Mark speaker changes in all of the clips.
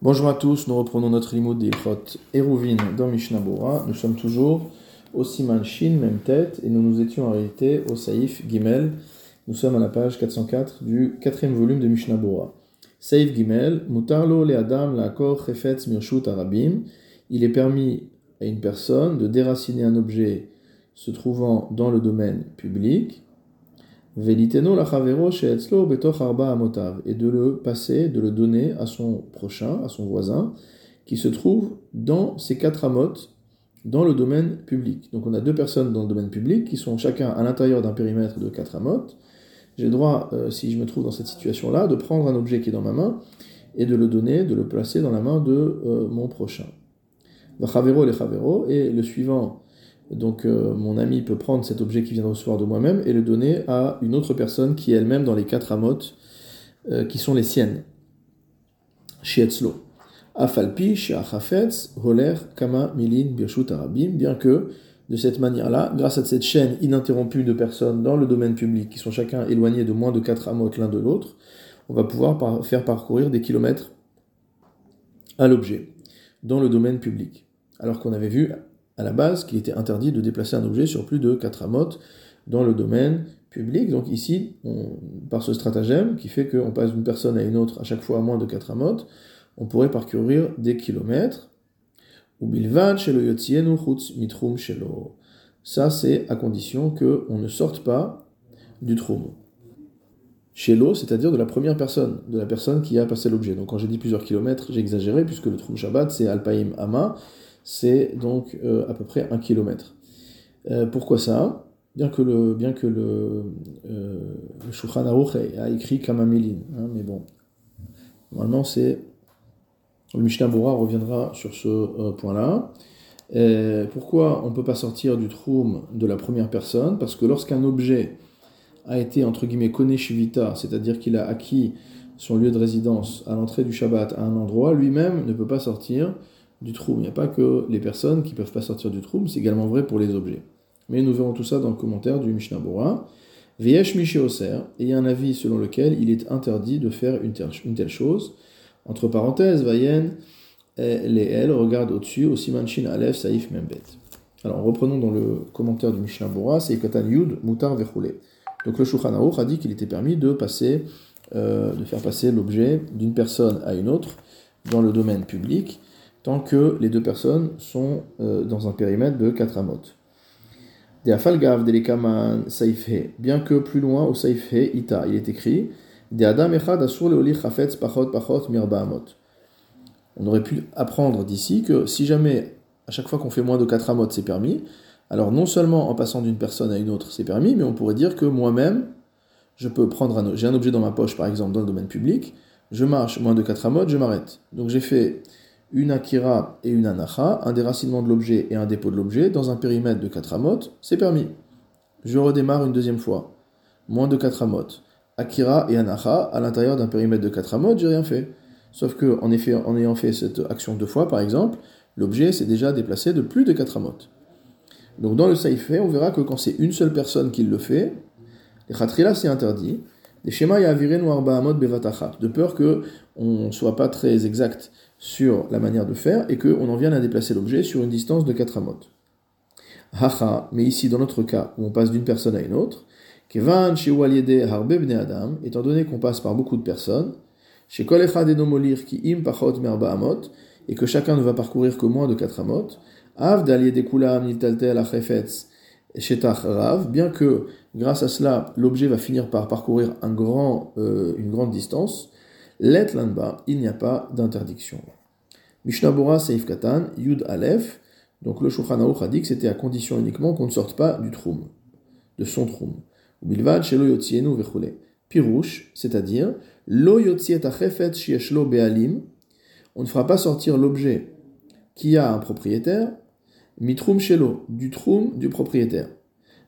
Speaker 1: Bonjour à tous, nous reprenons notre limoud d'Ilchot Eruvin dans Mishnah. Nous sommes toujours au Siman Shin, même tête, et nous nous étions en réalité au Saïf Gimel. Nous sommes à la page 404 du quatrième volume de Mishnah. Saïf Gimel, Mutarlo le Adam la Kor Chefetz Mirshut Arabim. Il est permis à une personne de déraciner un objet se trouvant dans le domaine public Arba amotav, et de le passer, de le donner à son prochain, à son voisin, qui se trouve dans ces quatre amotes, dans le domaine public. Donc on a deux personnes dans le domaine public qui sont chacun à l'intérieur d'un périmètre de quatre amotes. J'ai droit, euh, si je me trouve dans cette situation-là, de prendre un objet qui est dans ma main et de le donner, de le placer dans la main de euh, mon prochain. Le chavero, et le suivant donc euh, mon ami peut prendre cet objet qui vient de recevoir de moi-même et le donner à une autre personne qui est elle-même dans les quatre amotes euh, qui sont les siennes. Shietzlo. Afalpi, Shiachafetz, Holer, Kama, Milin, Birshut, Arabim, bien que de cette manière-là, grâce à cette chaîne ininterrompue de personnes dans le domaine public qui sont chacun éloignés de moins de quatre amotes l'un de l'autre, on va pouvoir faire parcourir des kilomètres à l'objet dans le domaine public. Alors qu'on avait vu à la base qu'il était interdit de déplacer un objet sur plus de 4 amotes dans le domaine public. Donc ici, par ce stratagème qui fait qu'on passe d'une personne à une autre à chaque fois à moins de 4 amotes, on pourrait parcourir des kilomètres. Ou mitrum Ça, c'est à condition qu'on ne sorte pas du troum. Shelo, c'est-à-dire de la première personne, de la personne qui a passé l'objet. Donc quand j'ai dit plusieurs kilomètres, j'ai exagéré, puisque le troum Shabbat, c'est Alpaim Ama, c'est donc euh, à peu près un kilomètre. Euh, pourquoi ça? Bien que le, bien que le, euh, a écrit Kamamilin, hein, mais bon, normalement c'est le Mishnah reviendra sur ce point-là. pourquoi on ne peut pas sortir du troum de la première personne? Parce que lorsqu'un objet a été entre guillemets shivita, c'est-à-dire qu'il a acquis son lieu de résidence à l'entrée du Shabbat à un endroit, lui-même ne peut pas sortir du trou. Il n'y a pas que les personnes qui ne peuvent pas sortir du trou, c'est également vrai pour les objets. Mais nous verrons tout ça dans le commentaire du Mishnah Bora. Viesh Oser, et il y a un avis selon lequel il est interdit de faire une telle, chose. Entre parenthèses, Vayen, les L, regarde au-dessus, au Simanchin Aleph Saif Membet. Alors reprenons dans le commentaire du Mishnah Bora, c'est Katan Yud Mutar Vechoule. Donc le Shulchan a dit qu'il était permis de passer, euh, de faire passer l'objet d'une personne à une autre dans le domaine public tant que les deux personnes sont euh, dans un périmètre de 4 amotes. De Afalgav de Saifhe, bien que plus loin au Saifhe, Ita, il est écrit De Adam Echad Asur Chafetz Pachot Pachot Mirba Amot. On aurait pu apprendre d'ici que si jamais à chaque fois qu'on fait moins de 4 amotes c'est permis, alors non seulement en passant d'une personne à une autre c'est permis, mais on pourrait dire que moi-même, je peux prendre un, j'ai un objet dans ma poche par exemple dans le domaine public, je marche moins de 4 amotes, je m'arrête. Donc j'ai fait une akira et une anacha, un déracinement de l'objet et un dépôt de l'objet, dans un périmètre de 4 amotes, c'est permis. Je redémarre une deuxième fois. Moins de 4 amotes. Akira et anacha, à l'intérieur d'un périmètre de 4 amotes, j'ai rien fait. Sauf que, en effet, en ayant fait cette action deux fois, par exemple, l'objet s'est déjà déplacé de plus de 4 amotes. Donc dans le saïfé, on verra que quand c'est une seule personne qui le fait, les khatrila c'est interdit. Les schémas yaviren ou arba amot bevatachat, de peur que on soit pas très exact sur la manière de faire et qu'on en vienne à déplacer l'objet sur une distance de 4 amotes. Hacha, mais ici dans notre cas où on passe d'une personne à une autre, Kevan harbe adam, étant donné qu'on passe par beaucoup de personnes, chez molir ki im pachot merba amot, et que chacun ne va parcourir que moins de 4 amot, av kulam niltaltel achefetz shetach rav, bien que grâce à cela l'objet va finir par parcourir un grand, euh, une grande distance, Let lanba, il n'y a pas d'interdiction. Mishnah Bora Seif Katan, Yud Aleph, donc le Shulchan a dit que c'était à condition uniquement qu'on ne sorte pas du troum, de son troum. Bilvad shelo yotzienu vechule. Pirouche, c'est-à-dire, lo yotziet achefet shieshlo bealim, on ne fera pas sortir l'objet qui a un propriétaire, mitrum shelo, du troum du propriétaire.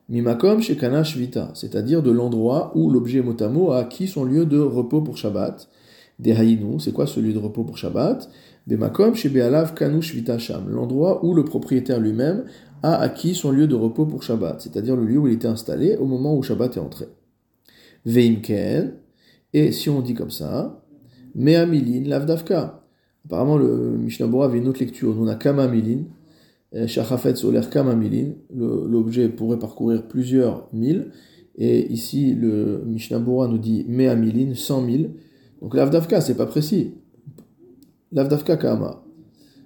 Speaker 1: Mimakom shekana shvita, c'est-à-dire de l'endroit où l'objet motamo a acquis son lieu de repos pour Shabbat, des c'est quoi ce lieu de repos pour Shabbat? Bemakom chez Be'alav Kanu Sham, l'endroit où le propriétaire lui-même a acquis son lieu de repos pour Shabbat, c'est-à-dire le lieu où il était installé au moment où Shabbat est entré. Veimken, et si on dit comme ça, Me'amilin Lavdavka. Apparemment, le Mishnah avait une autre lecture. On a Kama Milin, Shachafet Soler Kama Milin. L'objet pourrait parcourir plusieurs milles. Et ici, le Mishnah nous dit Mea Milin, 100 milles. Donc l'Avdavka, c'est pas précis. L'Avdavka Kama.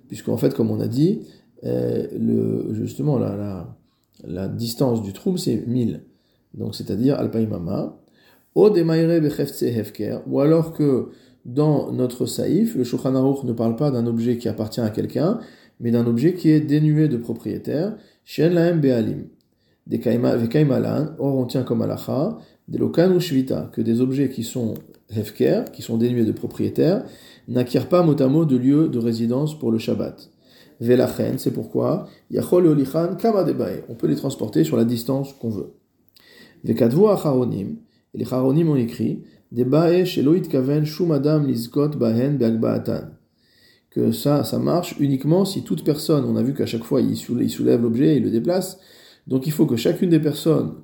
Speaker 1: Puisqu'en fait, comme on a dit, euh, le, justement, la, la, la, distance du trou, c'est 1000. Donc, c'est-à-dire Alpaimama. Ou alors que dans notre saïf, le Shulchan ne parle pas d'un objet qui appartient à quelqu'un, mais d'un objet qui est dénué de propriétaire. Shen laem be'alim. Or on tient comme alacha, des lokan ou shvita, que des objets qui sont hefker, qui sont dénués de propriétaire, n'acquièrent pas mot à mot de lieu de résidence pour le Shabbat. Velachen, c'est pourquoi, yachol olichan kama on peut les transporter sur la distance qu'on veut. Vekadvu acharonim, et les charonim ont écrit, debae sheloit kaven shumadam lizkot bahen beagbaatan. Que ça, ça marche uniquement si toute personne, on a vu qu'à chaque fois il soulève l'objet, il le déplace, donc il faut que chacune des personnes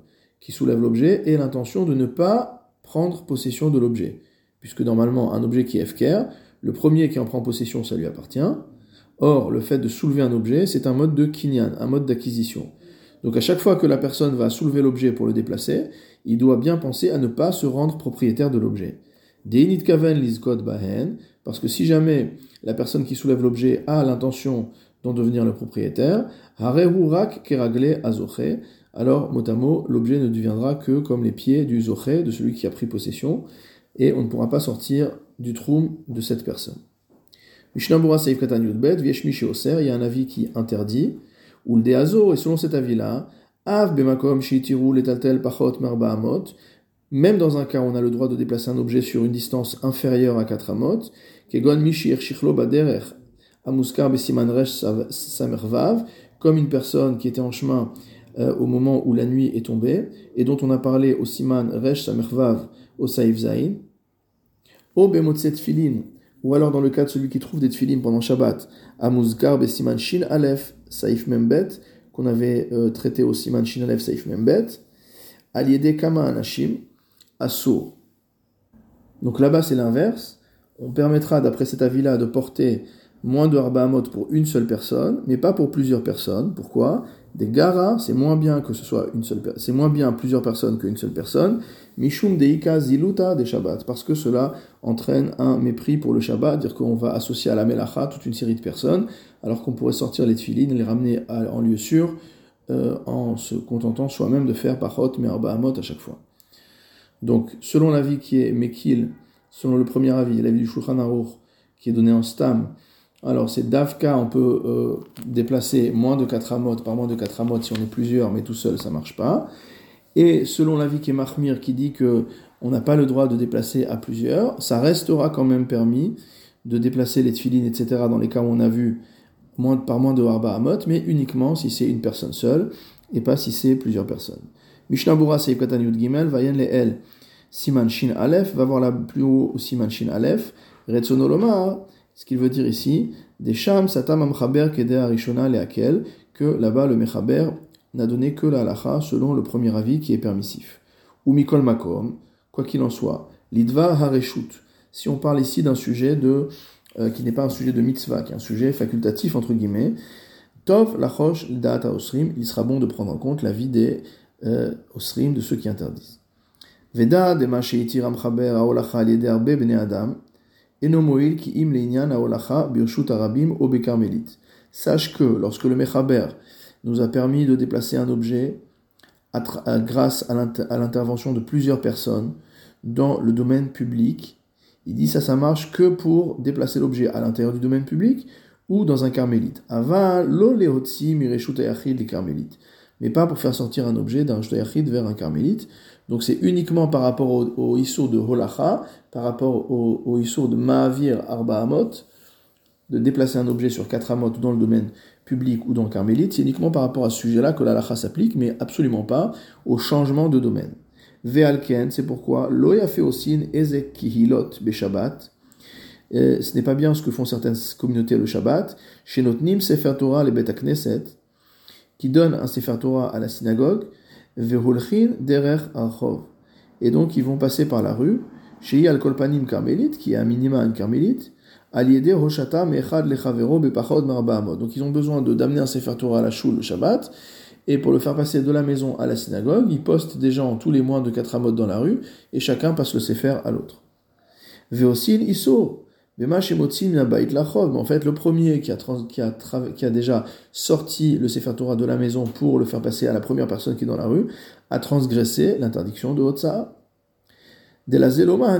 Speaker 1: qui soulèvent l'objet ait l'intention de ne pas prendre possession de l'objet. Puisque normalement, un objet qui est FKR, le premier qui en prend possession, ça lui appartient. Or, le fait de soulever un objet, c'est un mode de kinyan, un mode d'acquisition. Donc à chaque fois que la personne va soulever l'objet pour le déplacer, il doit bien penser à ne pas se rendre propriétaire de l'objet. Deinit kaven lizkot bahen, parce que si jamais la personne qui soulève l'objet a l'intention d'en devenir le propriétaire, alors mot à mot, l'objet ne deviendra que comme les pieds du zoché, de celui qui a pris possession, et on ne pourra pas sortir du trou de cette personne. Mishnambura Seif Katan Yudbet, Oser, il y a un avis qui interdit, ou le Deazo, et selon cet avis-là, Av Bemakom Shitiru Letaltel Pachot Merba Amot, même dans un cas où on a le droit de déplacer un objet sur une distance inférieure à 4 amot, Kegon Mishir Shichlo Baderer, Amuskar Besiman Resh Samervav, comme une personne qui était en chemin euh, au moment où la nuit est tombée, et dont on a parlé au Siman Resh Samervav au Saïf Zain, au Bemotset Filin, ou alors dans le cas de celui qui trouve des tfilim pendant Shabbat, Amuzgar Besiman Shin Aleph Saif Membet, qu'on avait euh, traité au Siman Shin Aleph Saif Membet, Aliede Kama Anashim, Asso. Donc là-bas c'est l'inverse, on permettra d'après cet avis-là de porter moins de Arbaamot pour une seule personne, mais pas pour plusieurs personnes. Pourquoi? Des Gara, c'est moins bien que ce soit une seule c'est moins bien plusieurs personnes qu'une seule personne. Mishum Deika Ziluta des Shabbat, parce que cela entraîne un mépris pour le Shabbat, dire qu'on va associer à la Melacha toute une série de personnes, alors qu'on pourrait sortir les tfilines et les ramener en lieu sûr, euh, en se contentant soi-même de faire Pachot mais Arbaamot à chaque fois. Donc, selon l'avis qui est Mekil, selon le premier avis, l'avis du Shulchan Aruch, qui est donné en Stam, alors c'est Davka, on peut euh, déplacer moins de 4 amot par moins de 4 amot si on est plusieurs, mais tout seul ça marche pas. Et selon l'avis qui est Mahmir qui dit que on n'a pas le droit de déplacer à plusieurs, ça restera quand même permis de déplacer les tfilines, etc. dans les cas où on a vu moins, par moins de harba amot, mais uniquement si c'est une personne seule et pas si c'est plusieurs personnes. Mishnah Bura Seif Katan Gimel, Vayen le El, Siman Shin Aleph, va voir là plus haut Siman Shin Aleph, Retsonoloma, ce qu'il veut dire ici, des sham satam amchaber keder arishona leakel, que là-bas le mechaber n'a donné que la halacha selon le premier avis qui est permissif. Ou mikol makom, quoi qu'il en soit, lidva hareshut. Si on parle ici d'un sujet de, euh, qui n'est pas un sujet de mitzvah, qui est un sujet facultatif entre guillemets, tov lachosh data osrim, il sera bon de prendre en compte l'avis des euh, osrim, de ceux qui interdisent. Veda de Sache que lorsque le Mechaber nous a permis de déplacer un objet grâce à l'intervention de plusieurs personnes dans le domaine public, il dit ça, ça marche que pour déplacer l'objet à l'intérieur du domaine public ou dans un carmélite. Ava lo mireshut les carmélites. Mais pas pour faire sortir un objet d'un shtayachid vers un carmélite. Donc c'est uniquement par rapport au, au de Holacha, par rapport au, au de Mahavir Arba Amot, de déplacer un objet sur quatre amot dans le domaine public ou dans le carmélite, c'est uniquement par rapport à ce sujet-là que l'alacha s'applique, mais absolument pas au changement de domaine. Ve'alken, c'est pourquoi l'oyafeosin ezek kihilot beshabbat, euh, ce n'est pas bien ce que font certaines communautés le Shabbat, chez notre Sefer Torah le Bet Knesset, qui donne un Sefer Torah à la synagogue, Et donc ils vont passer par la rue, chez Al Kolpanim Carmélite, qui est un minima une carmélite, Aliede Roshata Mechad Lechavero Bepachod Marbaamot. Donc ils ont besoin de d'amener un Sefer Torah à la choule le Shabbat, et pour le faire passer de la maison à la synagogue, ils postent des gens tous les moins de 4 amot dans la rue, et chacun passe le Sefer à l'autre. Iso. Mais en fait, le premier qui a, qui, a qui a, déjà sorti le Sefer Torah de la maison pour le faire passer à la première personne qui est dans la rue, a transgressé l'interdiction de Hotsa. De la Zeloma.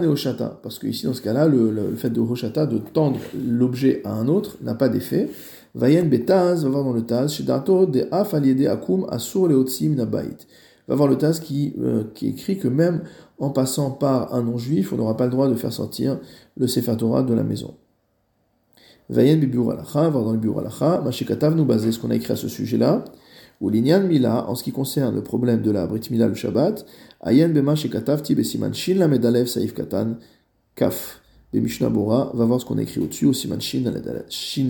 Speaker 1: Parce que ici, dans ce cas-là, le, fait de Hoshata, de tendre l'objet à un autre, n'a pas d'effet. Vayen Betaz, va voir dans le Taz, chez Dato de Af Akum Asur Leotsim Nabait. Va voir le Taz qui, euh, qui écrit que même en passant par un non-juif, on n'aura pas le droit de faire sortir le Sefer Torah de la maison. Vayen Bibiur Alacha, voir dans le Biur Alacha, Mashikatav nous baser ce qu'on a écrit à ce sujet-là, ou Linyan Mila, en ce qui concerne le problème de la Brit Mila le Shabbat, Ayen Bema Shikatav Tibesiman Shin Lamedalev Saif Katan Kaf. De Mishnah Bora, va voir ce qu'on écrit au-dessus, au Siman Shin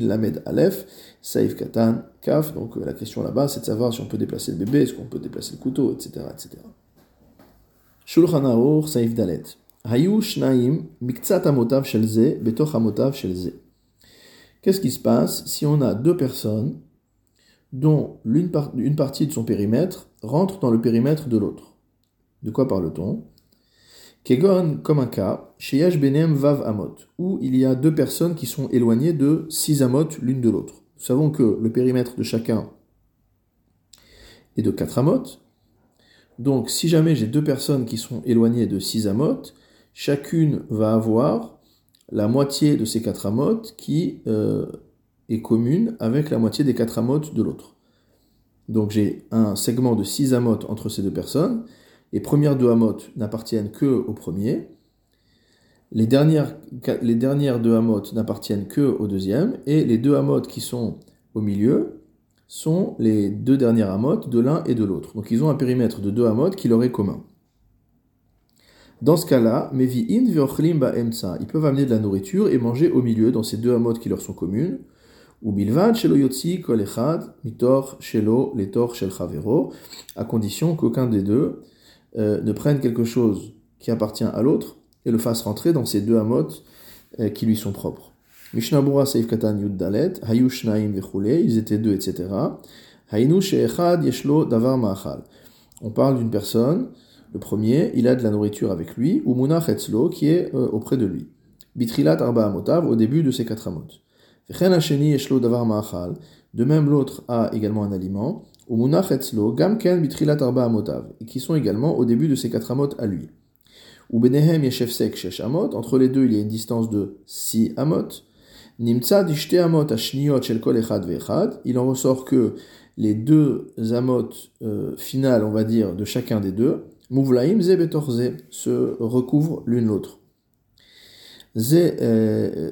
Speaker 1: Lamed Aleph, Saif Katan Kaf. Donc euh, la question là-bas, c'est de savoir si on peut déplacer le bébé, est-ce qu'on peut déplacer le couteau, etc. etc. Shulchan Aor Saif Dalet. Hayu Shnaim Miktsat Amotav Shelze Betoch Amotav Shelze. Qu'est-ce qui se passe si on a deux personnes dont une partie de son périmètre rentre dans le périmètre de l'autre? De quoi parle-t-on? Kegon, comme un cas, chez Yash Benem Vav Amot, où il y a deux personnes qui sont éloignées de six Amot l'une de l'autre. Nous savons que le périmètre de chacun est de 4 Amot. Donc, si jamais j'ai deux personnes qui sont éloignées de 6 Amot, chacune va avoir la moitié de ces 4 Amot qui euh, est commune avec la moitié des 4 Amot de l'autre. Donc, j'ai un segment de 6 Amot entre ces deux personnes les premières deux Hamot n'appartiennent que au premier. Les dernières, deux Hamot n'appartiennent que au deuxième. Et les deux Hamot qui sont au milieu sont les deux dernières Hamot de l'un et de l'autre. Donc ils ont un périmètre de deux Hamot qui leur est commun. Dans ce cas-là, ils peuvent amener de la nourriture et manger au milieu dans ces deux Hamot qui leur sont communes. Ou bilvad yotzi kol shelo letor shel à condition qu'aucun des deux euh, ne prenne quelque chose qui appartient à l'autre et le fasse rentrer dans ces deux amot euh, qui lui sont propres. Mishnabura Seif Katan Yud Dalet, ils étaient deux, etc. Haynu Sheechad Yeshlo Davar Ma'achal. On parle d'une personne, le premier, il a de la nourriture avec lui, ou Munach Etzlo, qui est euh, auprès de lui. Bitrilat Arba Amotav, au début de ces quatre amot. Vechen Hasheni Yeshlo Davar Ma'achal. De même, l'autre a également un aliment et qui sont également au début de ces quatre amot à lui. Ou benehem yeshef sek shesh amot, entre les deux il y a une distance de 6 amot. Nimtsa dishte amot ashniot shel kol echad ve'echad, il en ressort que les deux amot euh, finales, on va dire, de chacun des deux, muvlaim ze betorze, se recouvrent l'une l'autre. Euh,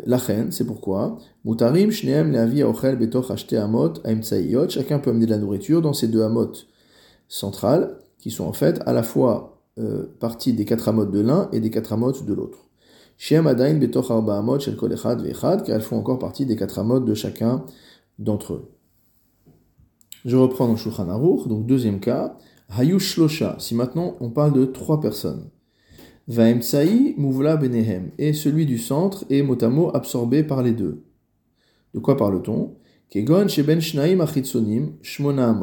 Speaker 1: c'est pourquoi. Mutarim shneem leavi ochel betoch amot. Chacun peut amener de la nourriture dans ces deux amot centrales, qui sont en fait à la fois euh, partie des quatre amot de l'un et des quatre amot de l'autre. Shem adain betoch arba amot shel kol echad ve'echad, car elles font encore partie des quatre amot de chacun d'entre eux. Je reprends dans Shulchan Aruch, donc deuxième cas. Hayush shlosha. Si maintenant on parle de trois personnes. Vaemtsai mouvla benehem, et celui du centre est mot absorbé par les deux. De quoi parle-t-on? Kegon sheben shmona.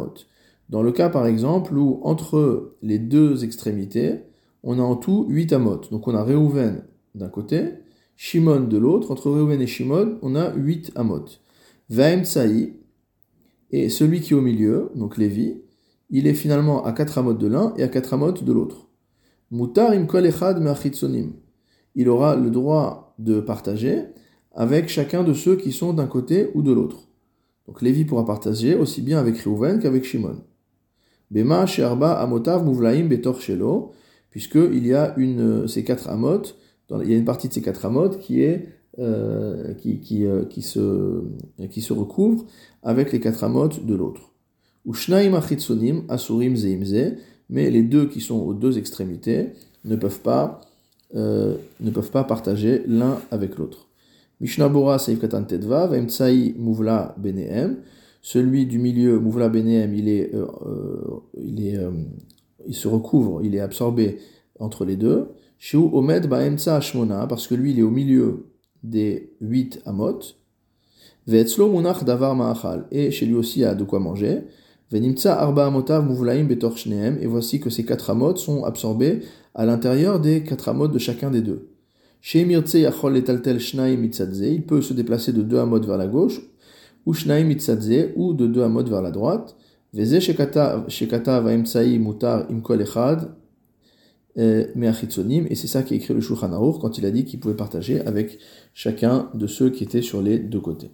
Speaker 1: Dans le cas par exemple où entre les deux extrémités, on a en tout 8 amot. Donc on a Reuven d'un côté, Shimon de l'autre. Entre Reuven et Shimon, on a 8 amot. Vaemtsai, et celui qui est au milieu, donc Lévi, il est finalement à 4 amot de l'un et à 4 amot de l'autre. Mutar im kol echad Il aura le droit de partager avec chacun de ceux qui sont d'un côté ou de l'autre. Donc Lévi pourra partager aussi bien avec Reuven qu'avec Shimon. Bema sherba amotav muvlaim betor shelo, puisqu'il y a une, ces quatre amot, il y a une partie de ces quatre amot qui est euh, qui, qui, euh, qui, se, qui se recouvre avec les quatre amot de l'autre. Ushnaim achitsonim asurim zeimze, mais les deux qui sont aux deux extrémités ne peuvent pas, euh, ne peuvent pas partager l'un avec l'autre. Mishnah Bora Seif Katan Mouvla Benehem, celui du milieu, Mouvla Benehem, il est, euh, euh, il est, il se recouvre, il est absorbé entre les deux. Shu Omed Baemtsa Ashmona, parce que lui il est au milieu des 8 amot. Ve'etzlo munach davar ma'achal. Et chez lui aussi, il a de quoi manger. Et voici que ces 4 amot sont absorbés à l'intérieur des 4 amot de chacun des deux. Il peut se déplacer de 2 amot vers la gauche. Ou shnaim mitzadze. Ou de 2 amot vers la droite. Veze shekata va'emtsai mutar imkol echad. Et c'est ça qui écrit le Shulchan Aruch quand il a dit qu'il pouvait partager avec chacun de ceux qui étaient sur les deux côtés.